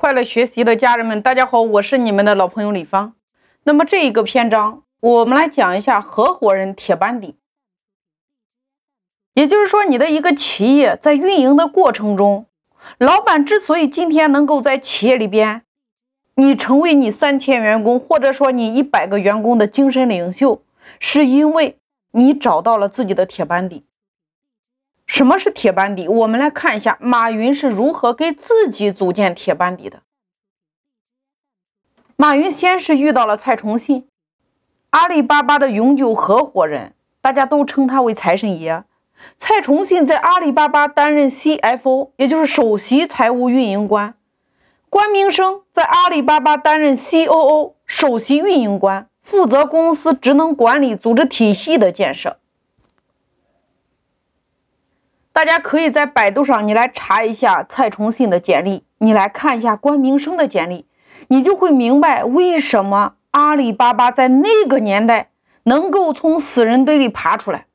快乐学习的家人们，大家好，我是你们的老朋友李芳。那么这一个篇章，我们来讲一下合伙人铁班底。也就是说，你的一个企业在运营的过程中，老板之所以今天能够在企业里边，你成为你三千员工或者说你一百个员工的精神领袖，是因为你找到了自己的铁班底。什么是铁班底？我们来看一下马云是如何给自己组建铁班底的。马云先是遇到了蔡崇信，阿里巴巴的永久合伙人，大家都称他为财神爷。蔡崇信在阿里巴巴担任 CFO，也就是首席财务运营官；关明生在阿里巴巴担任 COO，首席运营官，负责公司职能管理组织体系的建设。大家可以在百度上，你来查一下蔡崇信的简历，你来看一下关明生的简历，你就会明白为什么阿里巴巴在那个年代能够从死人堆里爬出来。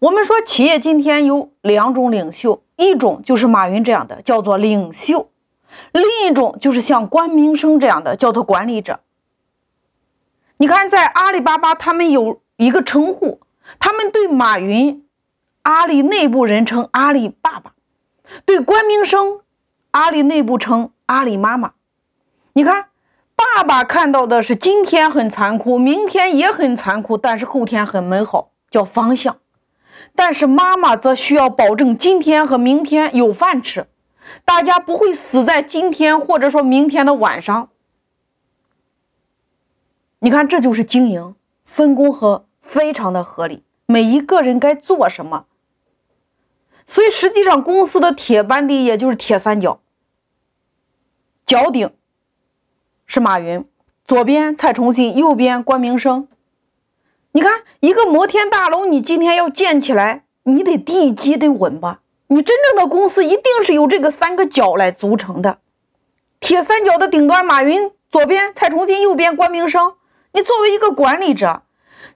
我们说企业今天有两种领袖，一种就是马云这样的，叫做领袖；另一种就是像关明生这样的，叫做管理者。你看，在阿里巴巴，他们有一个称呼。他们对马云，阿里内部人称阿里爸爸；对关明生，阿里内部称阿里妈妈。你看，爸爸看到的是今天很残酷，明天也很残酷，但是后天很美好，叫方向；但是妈妈则需要保证今天和明天有饭吃，大家不会死在今天或者说明天的晚上。你看，这就是经营分工和。非常的合理，每一个人该做什么。所以实际上，公司的铁班底也就是铁三角。脚顶是马云，左边蔡崇信，右边关明生。你看，一个摩天大楼，你今天要建起来，你得地基得稳吧？你真正的公司一定是由这个三个角来组成的。铁三角的顶端，马云左边，蔡崇信右边，关明生。你作为一个管理者。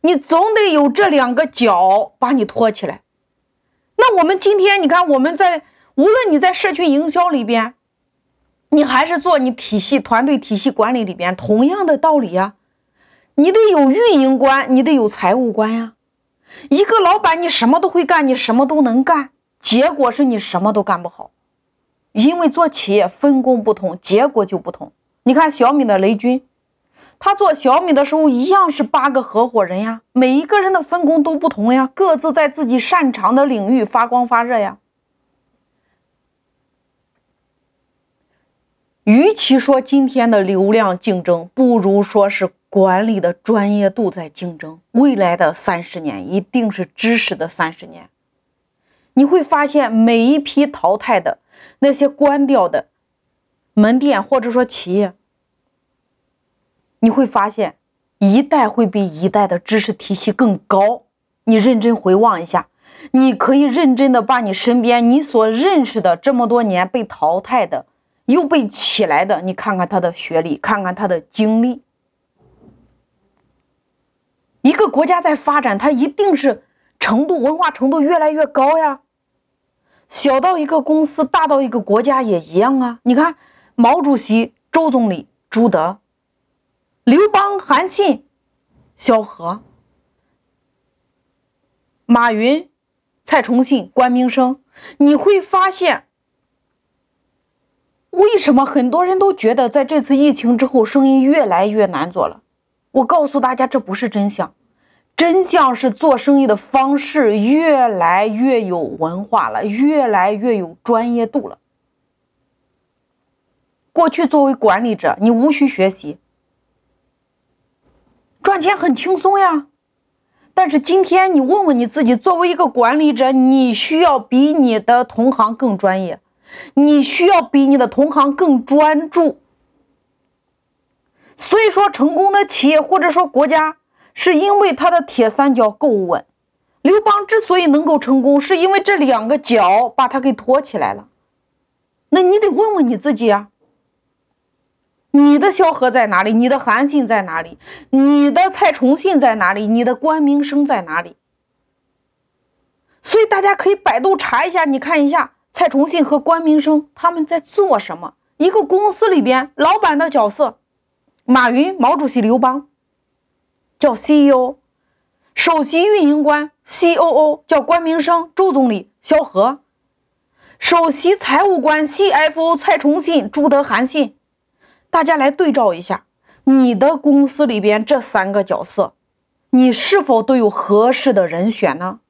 你总得有这两个脚把你托起来。那我们今天，你看我们在无论你在社区营销里边，你还是做你体系团队体系管理里边，同样的道理呀。你得有运营官，你得有财务官呀。一个老板，你什么都会干，你什么都能干，结果是你什么都干不好，因为做企业分工不同，结果就不同。你看小米的雷军。他做小米的时候，一样是八个合伙人呀，每一个人的分工都不同呀，各自在自己擅长的领域发光发热呀。与其说今天的流量竞争，不如说是管理的专业度在竞争。未来的三十年一定是知识的三十年，你会发现每一批淘汰的那些关掉的门店或者说企业。你会发现，一代会比一代的知识体系更高。你认真回望一下，你可以认真的把你身边你所认识的这么多年被淘汰的，又被起来的，你看看他的学历，看看他的经历。一个国家在发展，它一定是程度文化程度越来越高呀。小到一个公司，大到一个国家也一样啊。你看，毛主席、周总理、朱德。刘邦、韩信、萧何、马云、蔡崇信、关明生，你会发现，为什么很多人都觉得在这次疫情之后，生意越来越难做了？我告诉大家，这不是真相，真相是做生意的方式越来越有文化了，越来越有专业度了。过去作为管理者，你无需学习。赚钱很轻松呀，但是今天你问问你自己，作为一个管理者，你需要比你的同行更专业，你需要比你的同行更专注。所以说，成功的企业或者说国家，是因为它的铁三角够稳。刘邦之所以能够成功，是因为这两个角把他给托起来了。那你得问问你自己啊。你的萧何在哪里？你的韩信在哪里？你的蔡崇信在哪里？你的关明生在哪里？所以大家可以百度查一下，你看一下蔡崇信和关明生他们在做什么？一个公司里边，老板的角色，马云、毛主席、刘邦叫 CEO，首席运营官 COO 叫关明生、周总理萧何，首席财务官 CFO 蔡崇信、朱德、韩信。大家来对照一下，你的公司里边这三个角色，你是否都有合适的人选呢？